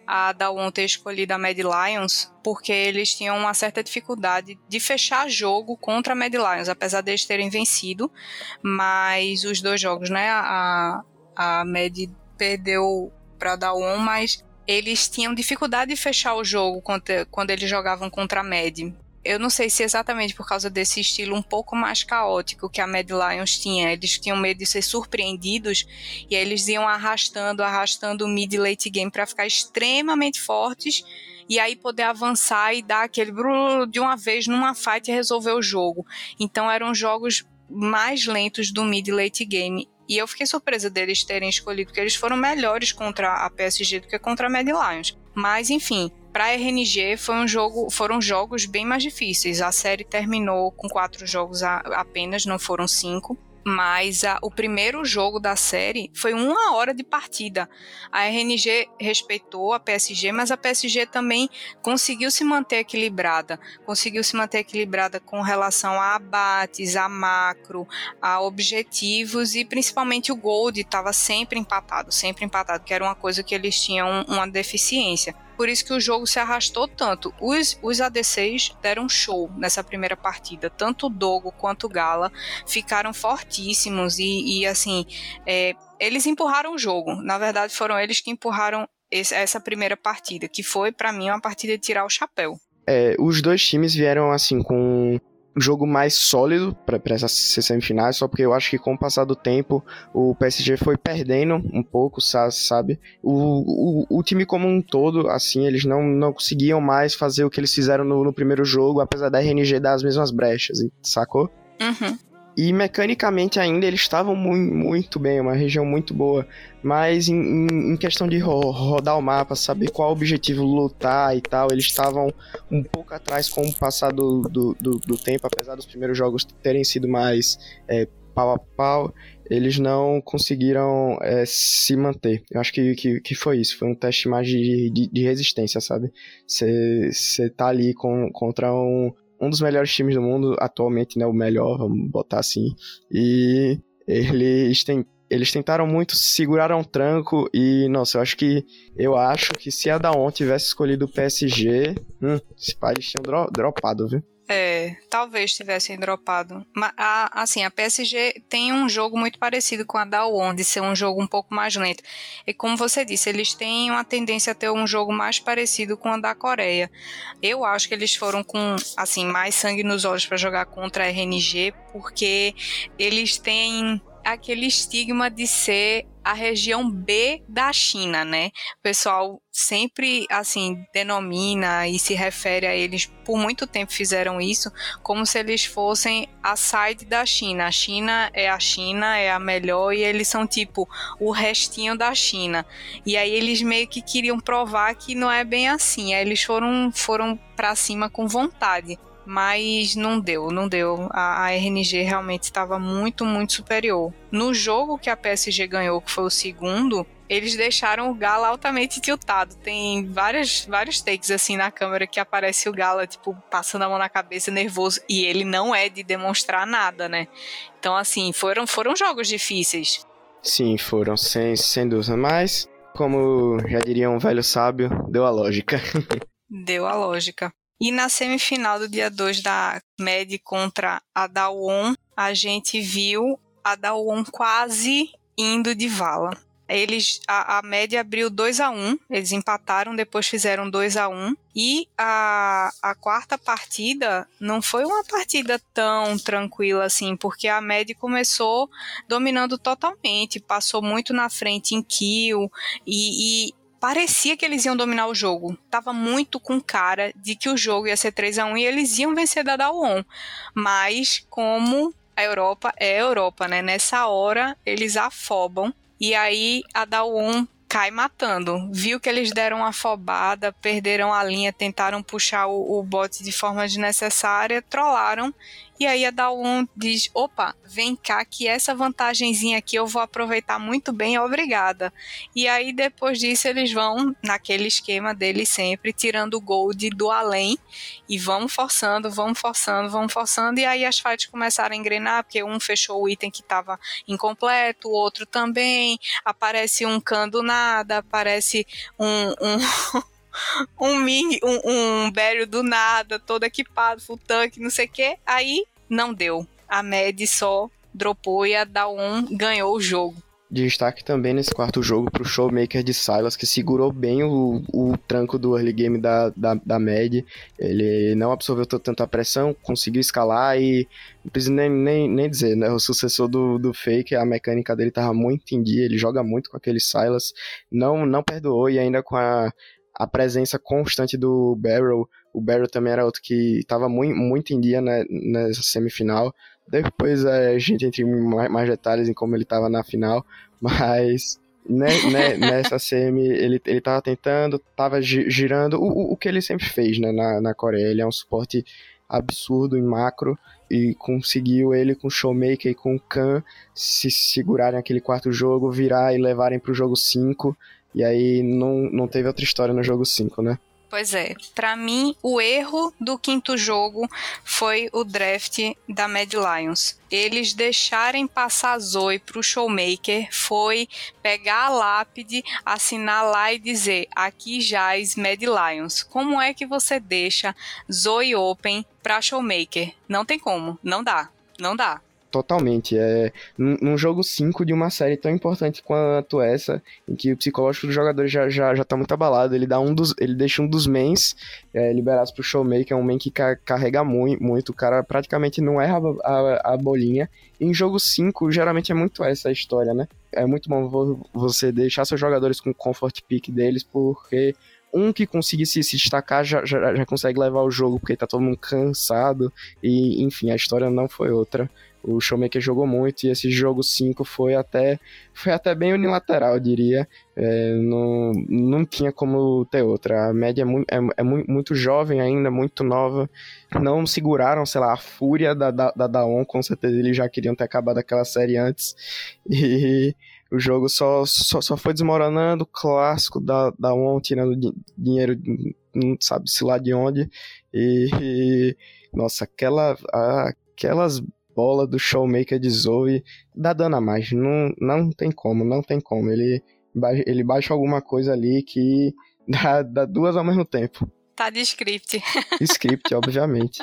a Dawn ter escolhido a Mad Lions, porque eles tinham uma certa dificuldade de fechar jogo contra a Mad Lions, apesar de eles terem vencido, mas os dois jogos, né, a, a Mad perdeu para Dawn, mas eles tinham dificuldade de fechar o jogo quando eles jogavam contra a Mad eu não sei se exatamente por causa desse estilo um pouco mais caótico que a Mad Lions tinha. Eles tinham medo de ser surpreendidos e aí eles iam arrastando, arrastando o mid late game para ficar extremamente fortes e aí poder avançar e dar aquele de uma vez numa fight e resolver o jogo. Então eram jogos mais lentos do mid late game. E eu fiquei surpresa deles terem escolhido, porque eles foram melhores contra a PSG do que contra a Mad Lions. Mas, enfim, para a RNG foi um jogo, foram jogos bem mais difíceis. A série terminou com quatro jogos a, apenas, não foram cinco. Mas a, o primeiro jogo da série foi uma hora de partida. A RNG respeitou a PSG, mas a PSG também conseguiu se manter equilibrada. Conseguiu se manter equilibrada com relação a abates, a macro, a objetivos e principalmente o Gold estava sempre empatado, sempre empatado, que era uma coisa que eles tinham uma deficiência por isso que o jogo se arrastou tanto. Os, os ADCs deram show nessa primeira partida. Tanto o Dogo quanto o Gala ficaram fortíssimos e, e assim, é, eles empurraram o jogo. Na verdade, foram eles que empurraram esse, essa primeira partida, que foi, para mim, uma partida de tirar o chapéu. É, os dois times vieram, assim, com jogo mais sólido para essas semifinais, só porque eu acho que com o passar do tempo o PSG foi perdendo um pouco, sabe? O, o, o time como um todo, assim, eles não, não conseguiam mais fazer o que eles fizeram no, no primeiro jogo, apesar da RNG dar as mesmas brechas, sacou? Uhum. E mecanicamente ainda eles estavam muito, muito bem, uma região muito boa. Mas em, em questão de ro rodar o mapa, saber qual objetivo lutar e tal, eles estavam um pouco atrás com o passar do, do, do, do tempo, apesar dos primeiros jogos terem sido mais é, pau a pau, eles não conseguiram é, se manter. Eu acho que, que, que, foi isso, foi um teste mais de, de, de resistência, sabe? Você tá ali com, contra um, um dos melhores times do mundo, atualmente, né? O melhor, vamos botar assim. E eles têm eles tentaram muito, seguraram um tranco e, nossa, eu acho que eu acho que se a Daon tivesse escolhido o PSG, hum, esses pais tinham dro dropado, viu? É, talvez tivessem dropado. Mas, a, assim, a PSG tem um jogo muito parecido com a da One, de ser um jogo um pouco mais lento. E como você disse, eles têm uma tendência a ter um jogo mais parecido com a da Coreia. Eu acho que eles foram com, assim, mais sangue nos olhos para jogar contra a RNG, porque eles têm aquele estigma de ser a região B da China, né? O pessoal sempre assim denomina e se refere a eles por muito tempo fizeram isso como se eles fossem a side da China. A China é a China, é a melhor e eles são tipo o restinho da China. E aí eles meio que queriam provar que não é bem assim. Aí eles foram foram para cima com vontade mas não deu, não deu. A, a RNG realmente estava muito, muito superior. No jogo que a PSG ganhou, que foi o segundo, eles deixaram o Gala altamente tiltado. Tem várias, vários takes assim na câmera que aparece o Gala, tipo, passando a mão na cabeça, nervoso. E ele não é de demonstrar nada, né? Então, assim, foram, foram jogos difíceis. Sim, foram, sem, sem dúvida. Mas, como já diria um velho sábio, deu a lógica. deu a lógica. E na semifinal do dia 2 da MED contra a Dawon, a gente viu a Dawon quase indo de vala. Eles, a, a abriu 2 a 1 um, eles empataram, depois fizeram 2 a 1 um, e a, a quarta partida não foi uma partida tão tranquila assim, porque a média começou dominando totalmente, passou muito na frente em kill e, e parecia que eles iam dominar o jogo. Tava muito com cara de que o jogo ia ser 3 a 1 e eles iam vencer da Dawon. Mas como a Europa é a Europa, né? Nessa hora eles afobam e aí a Dawon cai matando. Viu que eles deram uma afobada, perderam a linha, tentaram puxar o, o bot de forma desnecessária, trollaram e aí a Dawn diz: opa, vem cá que essa vantagenzinha aqui eu vou aproveitar muito bem, obrigada. E aí depois disso eles vão naquele esquema deles sempre, tirando o gold do além e vamos forçando, vamos forçando, vamos forçando. E aí as fights começaram a engrenar, porque um fechou o item que estava incompleto, o outro também. Aparece um can do nada, aparece um, um um mini, um, um Barry do nada, todo equipado, full tank, não sei o que. Aí não deu. A Mad só dropou e a Dawn ganhou o jogo. Destaque também nesse quarto jogo pro Showmaker de Silas, que segurou bem o, o tranco do early game da, da, da Mad. Ele não absorveu tanta pressão, conseguiu escalar e não precisa nem, nem, nem dizer, né? O sucessor do, do Fake, a mecânica dele tava muito em dia, ele joga muito com aquele Silas, não, não perdoou e ainda com a a presença constante do Barrow. O Barrow também era outro que estava muito, muito em dia né, nessa semifinal. Depois é, a gente entra em mais, detalhes em como ele estava na final, mas né, né, nessa semi ele, ele tentando, tava girando o, o que ele sempre fez né, na, na Coreia. Ele é um suporte absurdo em macro e conseguiu ele com o Showmaker e com o Khan se segurarem aquele quarto jogo, virar e levarem para o jogo 5 e aí não, não teve outra história no jogo 5, né? Pois é, para mim o erro do quinto jogo foi o draft da Mad Lions. Eles deixarem passar Zoe pro Showmaker foi pegar a lápide, assinar lá e dizer: aqui jaz Mad Lions. Como é que você deixa Zoe Open pra Showmaker? Não tem como, não dá, não dá. Totalmente. É num jogo 5 de uma série tão importante quanto essa, em que o psicológico do jogador já, já, já tá muito abalado, ele dá um dos. ele deixa um dos mains é, liberados pro showmaker, é um main que ca carrega muito, muito, o cara praticamente não erra a, a, a bolinha. E em jogo 5, geralmente é muito essa a história, né? É muito bom você deixar seus jogadores com o comfort pick deles, porque um que consiga se, se destacar já, já, já, consegue levar o jogo, porque tá todo mundo cansado. E, enfim, a história não foi outra. O Showmaker jogou muito e esse jogo 5 foi até, foi até bem unilateral, eu diria. É, não, não tinha como ter outra. A média é, muito, é, é muito jovem ainda, muito nova. Não seguraram, sei lá, a fúria da, da, da Daon, com certeza eles já queriam ter acabado aquela série antes. E o jogo só, só, só foi desmoronando, clássico da, da tirando dinheiro, não sabe se lá de onde. E, e nossa, aquela, aquelas bola do Showmaker de Zoe dá dano a mais. Não, não tem como, não tem como. Ele, ele baixa alguma coisa ali que dá, dá duas ao mesmo tempo. Tá de script. Script, obviamente.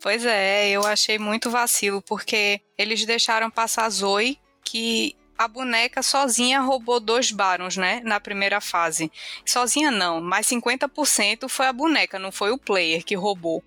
Pois é, eu achei muito vacilo, porque eles deixaram passar Zoe, que a boneca sozinha roubou dois barons, né? Na primeira fase. Sozinha não, mas 50% foi a boneca, não foi o player que roubou.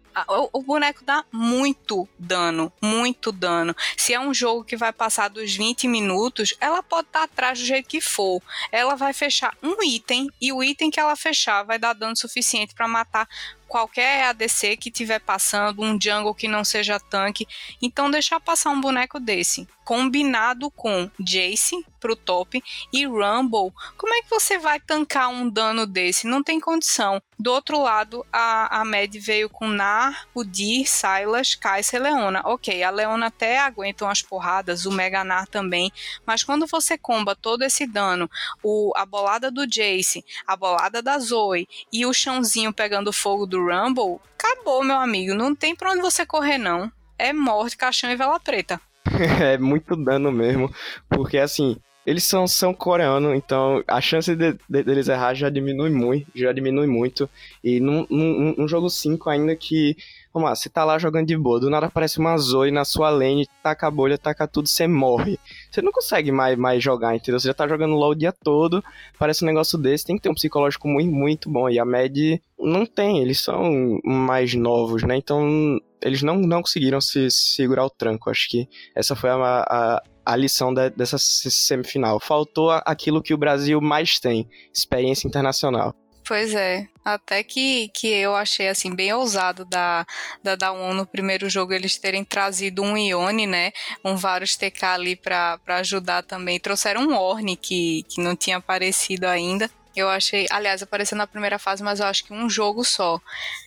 O, boneco dá muito dano, muito dano. Se é um jogo que vai passar dos 20 minutos, ela pode estar atrás do jeito que for. Ela vai fechar um item e o item que ela fechar vai dar dano suficiente para matar qualquer ADC que tiver passando, um jungle que não seja tanque. Então deixar passar um boneco desse, combinado com Jace pro top e Rumble, como é que você vai tancar um dano desse? Não tem condição. Do outro lado, a, a Mad veio com Nar, Udyr, Silas, Kai'Sa e Leona. Ok, a Leona até aguenta umas porradas, o Mega Nar também, mas quando você comba todo esse dano, o, a bolada do Jace, a bolada da Zoe e o chãozinho pegando fogo do Rumble, acabou, meu amigo. Não tem pra onde você correr, não. É morte, caixão e vela preta. é muito dano mesmo, porque assim, eles são, são coreanos, então a chance de, de, deles errar já diminui muito, já diminui muito. E num, num, num jogo 5 ainda que, vamos lá, você tá lá jogando de boa, do nada aparece uma Zoe na sua lane, taca a bolha, taca tudo, você morre. Você não consegue mais, mais jogar, entendeu? Você já tá jogando LoL o dia todo, parece um negócio desse, tem que ter um psicológico muito, muito bom. E a Med não tem, eles são mais novos, né? Então eles não, não conseguiram se, se segurar o tranco. Acho que essa foi a, a a lição de, dessa semifinal. Faltou aquilo que o Brasil mais tem, experiência internacional. Pois é, até que, que eu achei assim bem ousado da da Dawn no primeiro jogo eles terem trazido um Ione, né, um Varus TK ali para ajudar também. Trouxeram um Orne que, que não tinha aparecido ainda. Eu achei, aliás, apareceu na primeira fase, mas eu acho que um jogo só.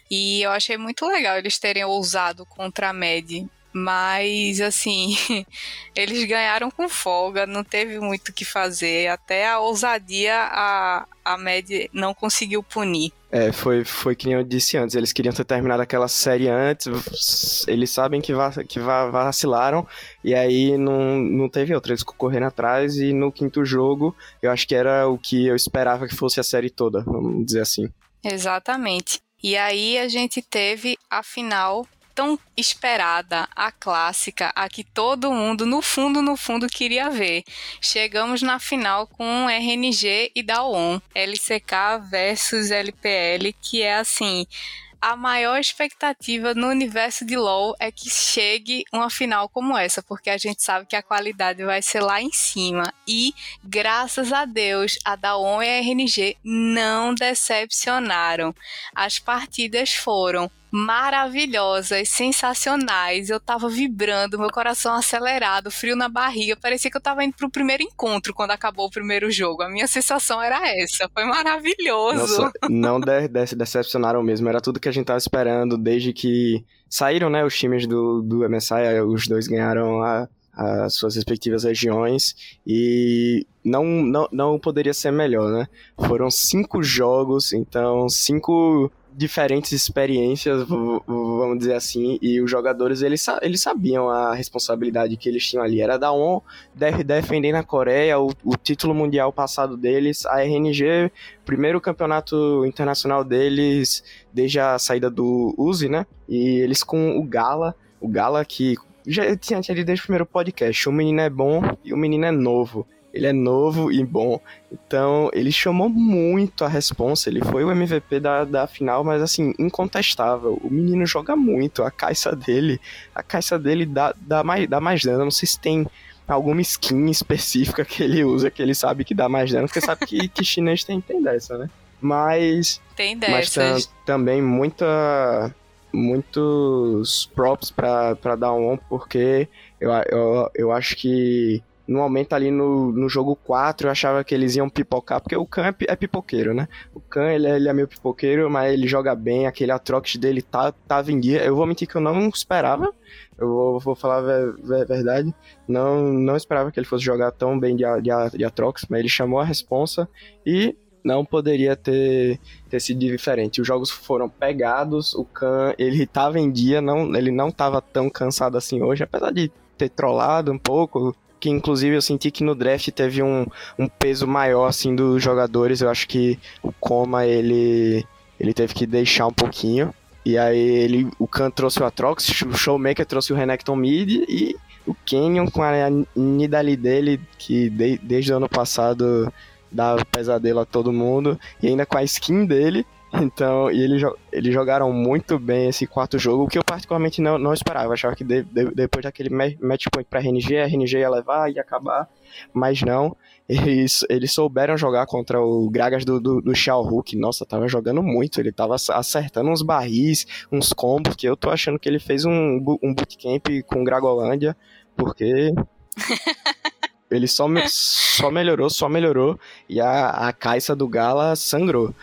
E eu achei muito legal eles terem ousado contra a Med. Mas, assim, eles ganharam com folga, não teve muito o que fazer. Até a ousadia a, a Med não conseguiu punir. É, foi, foi que eu disse antes, eles queriam ter terminado aquela série antes, eles sabem que, va que va vacilaram, e aí não, não teve outra, eles correram atrás, e no quinto jogo, eu acho que era o que eu esperava que fosse a série toda, vamos dizer assim. Exatamente. E aí a gente teve a final tão esperada, a clássica, a que todo mundo, no fundo, no fundo, queria ver. Chegamos na final com RNG e Daon, LCK versus LPL, que é assim a maior expectativa no universo de LoL é que chegue uma final como essa, porque a gente sabe que a qualidade vai ser lá em cima. E, graças a Deus, a Daon e a RNG não decepcionaram. As partidas foram maravilhosas, sensacionais. Eu tava vibrando, meu coração acelerado, frio na barriga. Parecia que eu tava indo pro primeiro encontro quando acabou o primeiro jogo. A minha sensação era essa. Foi maravilhoso. Nossa, não de, de, decepcionaram mesmo. Era tudo que a gente tava esperando desde que saíram, né, os times do, do MSI. Os dois ganharam a, as suas respectivas regiões e não, não, não poderia ser melhor, né? Foram cinco jogos, então cinco diferentes experiências, vamos dizer assim, e os jogadores eles, eles sabiam a responsabilidade que eles tinham ali. Era da ON deve defender na Coreia o, o título mundial passado deles, a RNG, primeiro campeonato internacional deles desde a saída do Uzi, né? E eles com o Gala, o Gala que já tinha, tinha desde o primeiro podcast, o menino é bom e o menino é novo ele é novo e bom. Então, ele chamou muito a responsa. Ele foi o MVP da, da final, mas assim, incontestável. O menino joga muito. A caixa dele, a caixa dele dá, dá, mais, dá mais dano. não sei se tem alguma skin específica que ele usa, que ele sabe que dá mais dano, porque sabe que, que chinês tem, tem dessa, né? Mas. Tem dessas. Mas também muita. Muitos props pra, pra dar um porque eu, eu, eu acho que no momento ali no, no jogo 4 eu achava que eles iam pipocar, porque o Khan é, é pipoqueiro, né? O Khan, ele, é, ele é meio pipoqueiro, mas ele joga bem, aquele Atrox dele tá, tá em dia. Eu vou mentir que eu não esperava, eu vou, vou falar a verdade, não, não esperava que ele fosse jogar tão bem de, de, de Atrox, mas ele chamou a responsa e não poderia ter, ter sido diferente. Os jogos foram pegados, o Khan, ele tava em dia, não, ele não tava tão cansado assim hoje, apesar de ter trollado um pouco, que inclusive eu senti que no draft teve um, um peso maior assim dos jogadores. Eu acho que o Coma ele ele teve que deixar um pouquinho. E aí ele o Khan trouxe o Atrox, o Showmaker trouxe o Renekton Mid e o Canyon com a Nidali dele que de, desde o ano passado dá pesadelo a todo mundo e ainda com a skin dele então, e eles, eles jogaram muito bem esse quarto jogo, o que eu particularmente não, não esperava. Eu achava que de, de, depois daquele match point pra RNG, a RNG ia levar, ia acabar, mas não. Eles, eles souberam jogar contra o Gragas do, do, do Xiao Hulk. Nossa, tava jogando muito. Ele tava acertando uns barris, uns combos, que eu tô achando que ele fez um, um bootcamp com Gragolândia, porque. ele só, só melhorou, só melhorou, e a, a caixa do Gala sangrou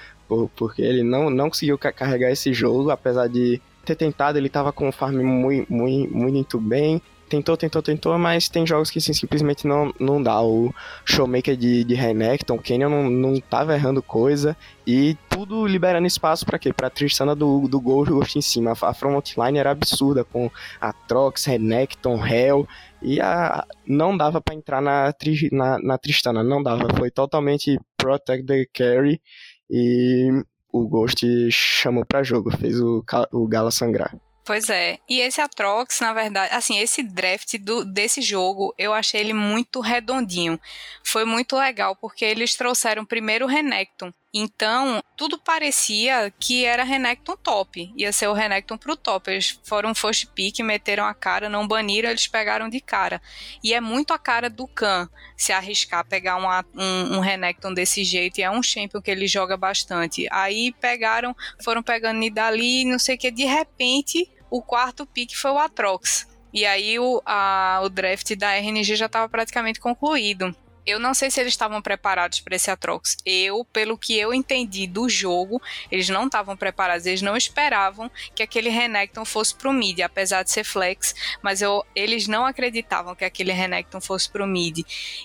porque ele não, não conseguiu carregar esse jogo, apesar de ter tentado, ele tava com o farm muito, muito, muito bem. Tentou, tentou, tentou, mas tem jogos que simplesmente não, não dá. O Showmaker de, de Renekton, o Kenyon não, não tava errando coisa. E tudo liberando espaço para quê? Pra Tristana do, do Ghost, Ghost em cima. A frontline era absurda, com Atrox, Renekton, Hell. E a, não dava para entrar na, na, na Tristana, não dava. Foi totalmente Protect the Carry e o Ghost chamou para jogo, fez o, o Gala sangrar. Pois é. E esse Atrox, na verdade, assim, esse draft do, desse jogo, eu achei ele muito redondinho. Foi muito legal, porque eles trouxeram primeiro o Renekton. Então, tudo parecia que era Renekton top. Ia ser o Renekton pro top. Eles foram first pick, meteram a cara, não baniram, eles pegaram de cara. E é muito a cara do Khan se arriscar pegar um, um Renekton desse jeito. E é um champion que ele joga bastante. Aí pegaram, foram pegando Nidali, não sei o que. De repente, o quarto pick foi o Atrox. E aí o, a, o draft da RNG já estava praticamente concluído. Eu não sei se eles estavam preparados para esse Atrox. Eu, pelo que eu entendi do jogo, eles não estavam preparados. Eles não esperavam que aquele Renekton fosse pro mid, apesar de ser flex. Mas eu, eles não acreditavam que aquele Renekton fosse pro mid.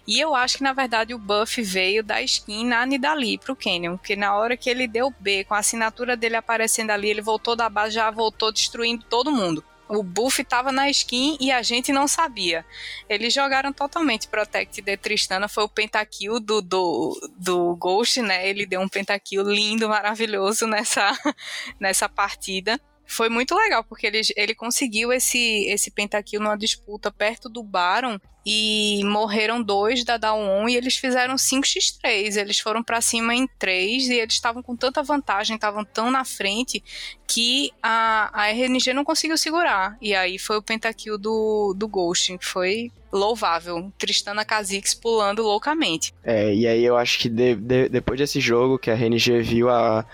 E eu acho que, na verdade, o buff veio da skin na Nidali pro Canyon. Porque na hora que ele deu B, com a assinatura dele aparecendo ali, ele voltou da base, já voltou destruindo todo mundo o buff estava na skin e a gente não sabia. Eles jogaram totalmente Protect de Tristana, foi o pentakill do, do, do Ghost, né? Ele deu um pentakill lindo, maravilhoso nessa, nessa partida. Foi muito legal, porque ele, ele conseguiu esse, esse pentakill numa disputa perto do Baron e morreram dois da Down 1 e eles fizeram 5x3. Eles foram para cima em 3 e eles estavam com tanta vantagem, estavam tão na frente que a, a RNG não conseguiu segurar. E aí foi o pentakill do, do Ghost, que foi louvável. Tristana Kha'Zix pulando loucamente. É, e aí eu acho que de, de, depois desse jogo que a RNG viu a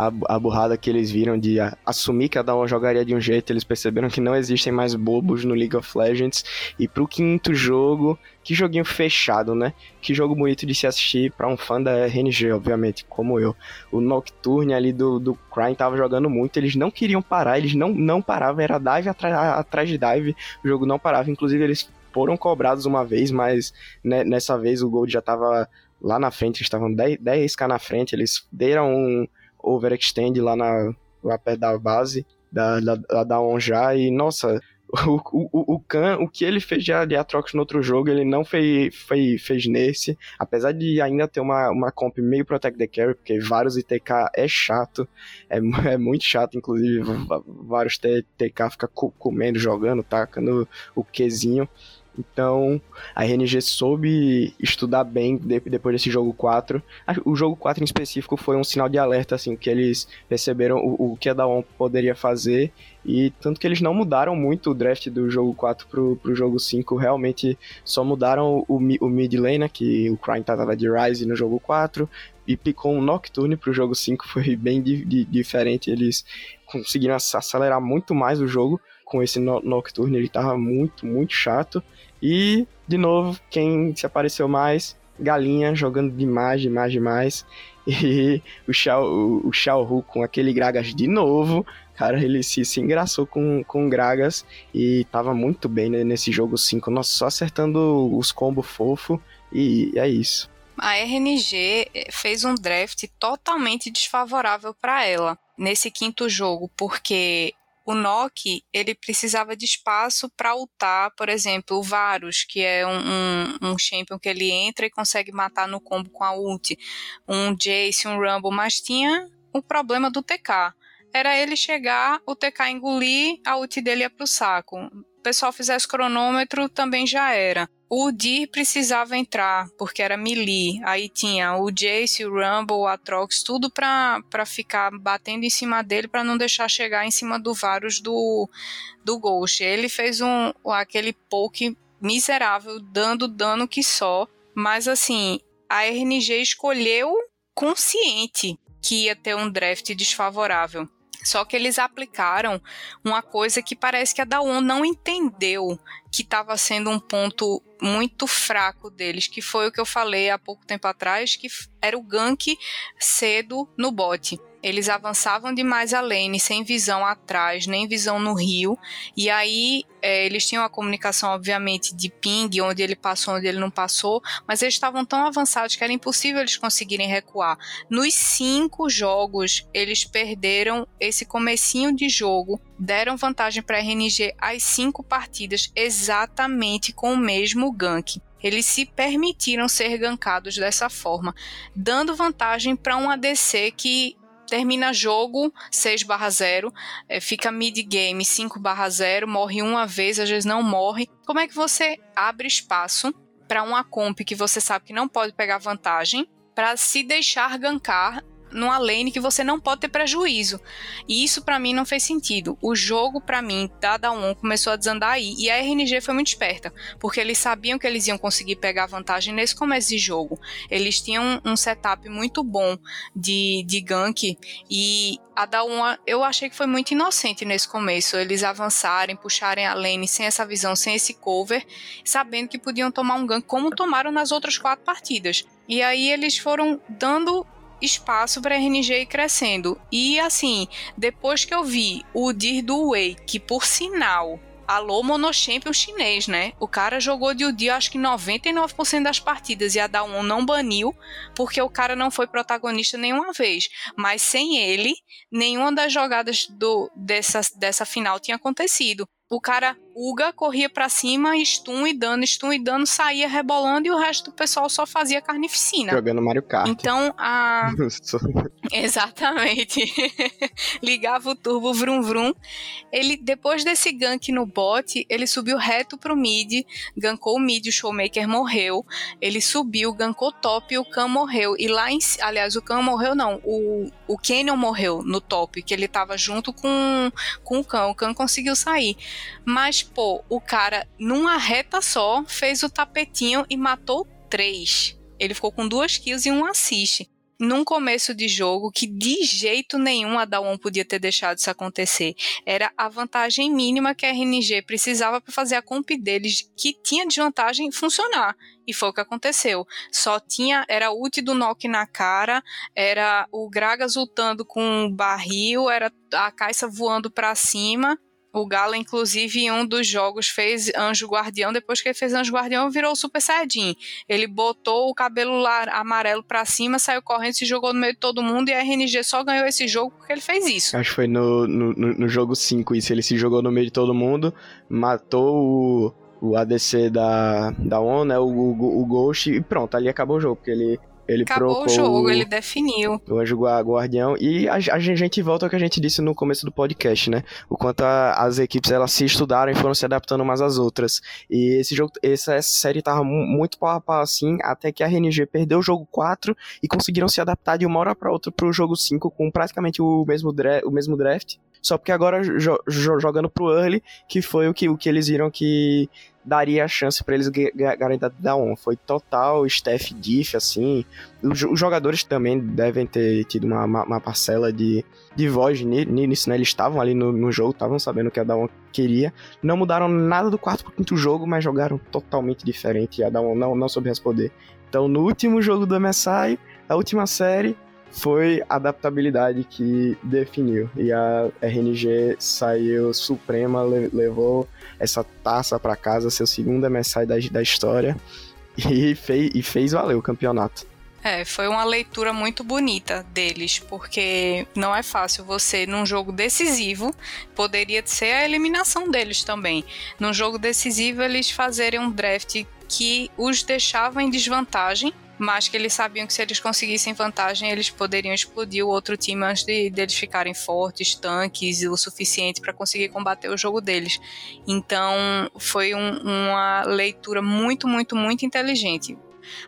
a, a burrada que eles viram de a, assumir que cada um jogaria de um jeito, eles perceberam que não existem mais bobos no League of Legends. E pro quinto jogo, que joguinho fechado, né? Que jogo bonito de se assistir para um fã da RNG, obviamente, como eu. O Nocturne ali do, do Crime tava jogando muito, eles não queriam parar, eles não, não paravam, era dive atrás, atrás de dive, o jogo não parava. Inclusive, eles foram cobrados uma vez, mas né, nessa vez o Gold já estava lá na frente, eles estavam 10, 10k na frente, eles deram um overextend lá, na, lá perto da base da, da, da On já, e nossa, o, o, o Khan, o que ele fez de, de Atrox no outro jogo, ele não fez, fez, fez nesse. Apesar de ainda ter uma, uma comp meio Protect the Carry, porque vários ITK é chato, é, é muito chato, inclusive vários TK fica comendo, jogando, tacando o Qzinho. Então, a RNG soube estudar bem depois desse jogo 4. O jogo 4 em específico foi um sinal de alerta, assim, que eles perceberam o, o que a Dawn poderia fazer. E tanto que eles não mudaram muito o draft do jogo 4 pro, pro jogo 5, realmente só mudaram o, o mid lane, né, que o Crime tava de Rise no jogo 4, e picou um Nocturne pro jogo 5, foi bem di, di, diferente. Eles conseguiram acelerar muito mais o jogo com esse no Nocturne, ele tava muito, muito chato. E, de novo, quem se apareceu mais, Galinha jogando demais, demais, demais. E o Xiao, o, o Xiao Hu com aquele Gragas de novo. Cara, ele se, se engraçou com, com Gragas e tava muito bem né, nesse jogo 5. Nossa, só acertando os combos fofo e é isso. A RNG eh, fez um draft totalmente desfavorável para ela nesse quinto jogo, porque o Nock ele precisava de espaço para ultar, por exemplo, o Varus, que é um, um, um, champion que ele entra e consegue matar no combo com a ult, um Jace, um Rumble, mas tinha o problema do TK. Era ele chegar, o TK engolir, a ult dele ia pro saco. O pessoal fizesse cronômetro, também já era. O Dir precisava entrar, porque era melee. Aí tinha o Jace, o Rumble, o Atrox, tudo pra, pra ficar batendo em cima dele para não deixar chegar em cima do Varus do, do Ghost. Ele fez um aquele poke miserável, dando dano que só. Mas assim, a RNG escolheu consciente que ia ter um draft desfavorável. Só que eles aplicaram uma coisa que parece que a Dawn não entendeu que estava sendo um ponto muito fraco deles, que foi o que eu falei há pouco tempo atrás, que era o gank cedo no bot. Eles avançavam demais a lane, sem visão atrás, nem visão no rio. E aí é, eles tinham a comunicação, obviamente, de ping, onde ele passou, onde ele não passou, mas eles estavam tão avançados que era impossível eles conseguirem recuar. Nos cinco jogos, eles perderam esse comecinho de jogo, deram vantagem para a RNG as cinco partidas, exatamente com o mesmo gank eles se permitiram ser gankados dessa forma, dando vantagem para um ADC que termina jogo 6 barra 0, é, fica mid game 5 barra 0, morre uma vez, às vezes não morre. Como é que você abre espaço para uma comp que você sabe que não pode pegar vantagem para se deixar gankar numa lane que você não pode ter prejuízo. E isso para mim não fez sentido. O jogo para mim da Dawn começou a desandar aí e a RNG foi muito esperta, porque eles sabiam que eles iam conseguir pegar vantagem nesse começo de jogo. Eles tinham um setup muito bom de, de gank e a Dawn eu achei que foi muito inocente nesse começo. Eles avançarem, puxarem a lane sem essa visão, sem esse cover, sabendo que podiam tomar um gank como tomaram nas outras quatro partidas. E aí eles foram dando espaço para RNG ir crescendo. E assim, depois que eu vi o Dir do Wei, que por sinal alô monochampion chinês, né? O cara jogou de Udi, acho que 99% das partidas e a Dawn não baniu, porque o cara não foi protagonista nenhuma vez. Mas sem ele, nenhuma das jogadas do, dessa, dessa final tinha acontecido. O cara Uga corria para cima, stun e dano, stun e dano, saía rebolando e o resto do pessoal só fazia carnificina. Jogando Mario Kart. Então, a. Exatamente. Ligava o turbo vrum vrum. Ele, depois desse gank no bot, ele subiu reto pro mid, gankou o mid, o Showmaker morreu. Ele subiu, gankou top e o Khan morreu. E lá em. Aliás, o Khan morreu, não. O, o Canyon morreu no top, que ele tava junto com, com o Khan. O Khan conseguiu sair. Mas pô, o cara, numa reta só, fez o tapetinho e matou três. Ele ficou com duas kills e um assist. Num começo de jogo que de jeito nenhum a Dawn podia ter deixado isso acontecer. Era a vantagem mínima que a RNG precisava para fazer a comp deles, que tinha desvantagem, funcionar. E foi o que aconteceu. Só tinha, era ult do Nock na cara, era o Gragas lutando com o barril, era a Caixa voando para cima O Galo, inclusive, em um dos jogos fez Anjo Guardião. Depois que ele fez Anjo Guardião, virou Super Saiyajin. Ele botou o cabelo amarelo pra cima, saiu correndo, se jogou no meio de todo mundo e a RNG só ganhou esse jogo porque ele fez isso. Acho que foi no, no, no jogo 5 isso. Ele se jogou no meio de todo mundo, matou o, o ADC da, da ONU, né, o, o, o Ghost, e pronto, ali acabou o jogo, porque ele ele Acabou o jogo, ele definiu. O Anjo Guardião. E a, a, gente volta ao que a gente disse no começo do podcast, né? O quanto a, as equipes elas se estudaram e foram se adaptando umas às outras. E esse jogo, essa série tava muito pau a pau assim, até que a RNG perdeu o jogo 4 e conseguiram se adaptar de uma hora para outra pro jogo 5 com praticamente o mesmo, o mesmo draft. Só porque agora jo jogando pro early, que foi o que, o que eles viram que daria a chance para eles ganharem da on. Foi total Steph diff, assim. Os, jogadores também devem ter tido uma, uma, uma parcela de, de voz nisso, né? Eles estavam ali no, no jogo, estavam sabendo o que a Dawn queria. Não mudaram nada do quarto pro quinto jogo, mas jogaram totalmente diferente e a Dawn não, não soube responder. Então, no último jogo do MSI, a última série, foi a adaptabilidade que definiu. E a RNG saiu suprema, levou essa taça para casa, seu segundo MSI da, da história, e fez, e fez valer o campeonato. É, foi uma leitura muito bonita deles, porque não é fácil você, num jogo decisivo, poderia ser a eliminação deles também. Num jogo decisivo, eles fazerem um draft que os deixava em desvantagem mas que eles sabiam que se eles conseguissem vantagem, eles poderiam explodir o outro time antes de deles ficarem fortes, tanques o suficiente para conseguir combater o jogo deles. Então, foi um, uma leitura muito, muito, muito inteligente.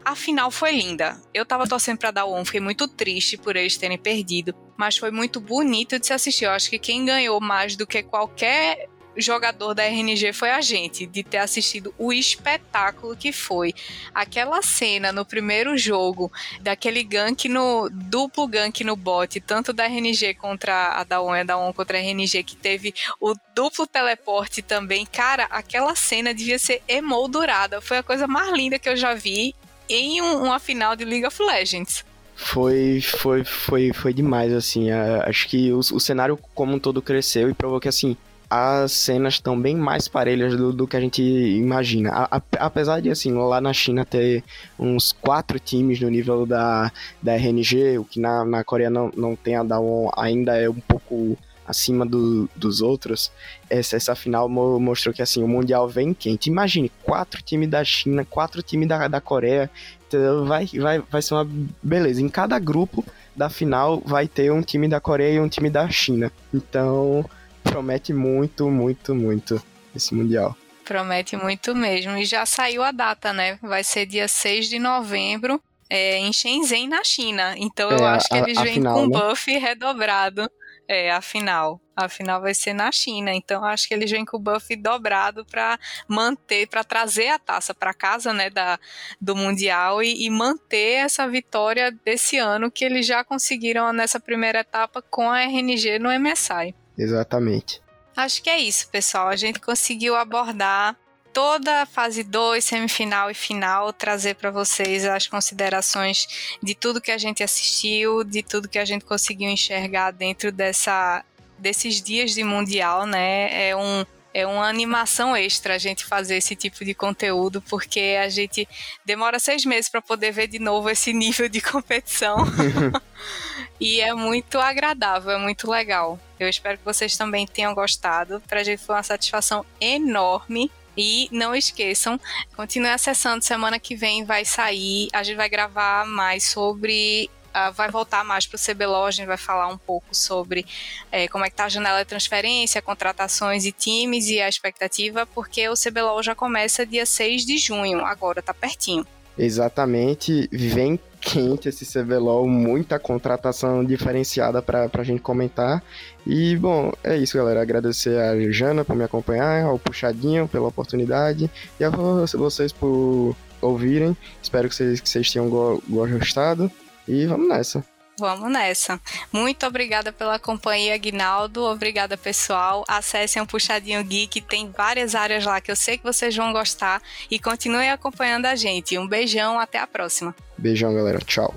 A final foi linda. Eu tava torcendo pra dar um, fiquei muito triste por eles terem perdido, mas foi muito bonito de se assistir. Eu acho que quem ganhou mais do que qualquer jogador da RNG foi a gente, de ter assistido o espetáculo que foi. Aquela cena no primeiro jogo, daquele gank no. duplo gank no bot, tanto da RNG contra a Daon e a Daon contra a RNG, que teve o duplo teleporte também. Cara, aquela cena devia ser emoldurada. Foi a coisa mais linda que eu já vi em um, uma final de League of Legends foi foi foi foi demais assim acho que o, o cenário como um todo cresceu e provou que assim as cenas estão bem mais parelhas do, do que a gente imagina. A, a, apesar de, assim, lá na China ter uns quatro times no nível da, da RNG, o que na, na Coreia não, não tem a Dawon ainda é um pouco acima do, dos outros, essa, essa final mostrou que assim o Mundial vem quente. Imagine, quatro times da China, quatro times da, da Coreia, então vai, vai, vai ser uma beleza. Em cada grupo da final vai ter um time da Coreia e um time da China. Então promete muito, muito, muito esse Mundial. Promete muito mesmo. E já saiu a data, né? Vai ser dia 6 de novembro é, em Shenzhen, na China. Então é, eu acho que eles vêm com né? buff redobrado. É, a final. A final vai ser na China, então acho que eles vêm com o buff dobrado para manter, para trazer a taça para casa, né, da, do mundial e, e, manter essa vitória desse ano que eles já conseguiram nessa primeira etapa com a RNG no MSI. Exatamente. Acho que é isso, pessoal. A gente conseguiu abordar toda a fase 2, semifinal e final, trazer para vocês as considerações de tudo que a gente assistiu, de tudo que a gente conseguiu enxergar dentro dessa, desses dias de Mundial, né? É um é uma animação extra a gente fazer esse tipo de conteúdo, porque a gente demora seis meses para poder ver de novo esse nível de competição. e é muito agradável, é muito legal. Eu espero que vocês também tenham gostado. Para a gente foi uma satisfação enorme. E não esqueçam, continue acessando. Semana que vem vai sair. A gente vai gravar mais sobre Uh, vai voltar mais para o CBLOL, a gente vai falar um pouco sobre é, como é que está a janela de transferência, contratações e times e a expectativa, porque o CBLOL já começa dia 6 de junho, agora está pertinho. Exatamente, vem quente esse CBLOL, muita contratação diferenciada para a gente comentar. E bom, é isso, galera. Agradecer a Jana por me acompanhar, ao Puxadinho pela oportunidade e a vocês por ouvirem. Espero que vocês, que vocês tenham gostado. E vamos nessa. Vamos nessa. Muito obrigada pela companhia, Aguinaldo. Obrigada, pessoal. Acessem o Puxadinho Geek, tem várias áreas lá que eu sei que vocês vão gostar. E continuem acompanhando a gente. Um beijão, até a próxima. Beijão, galera. Tchau.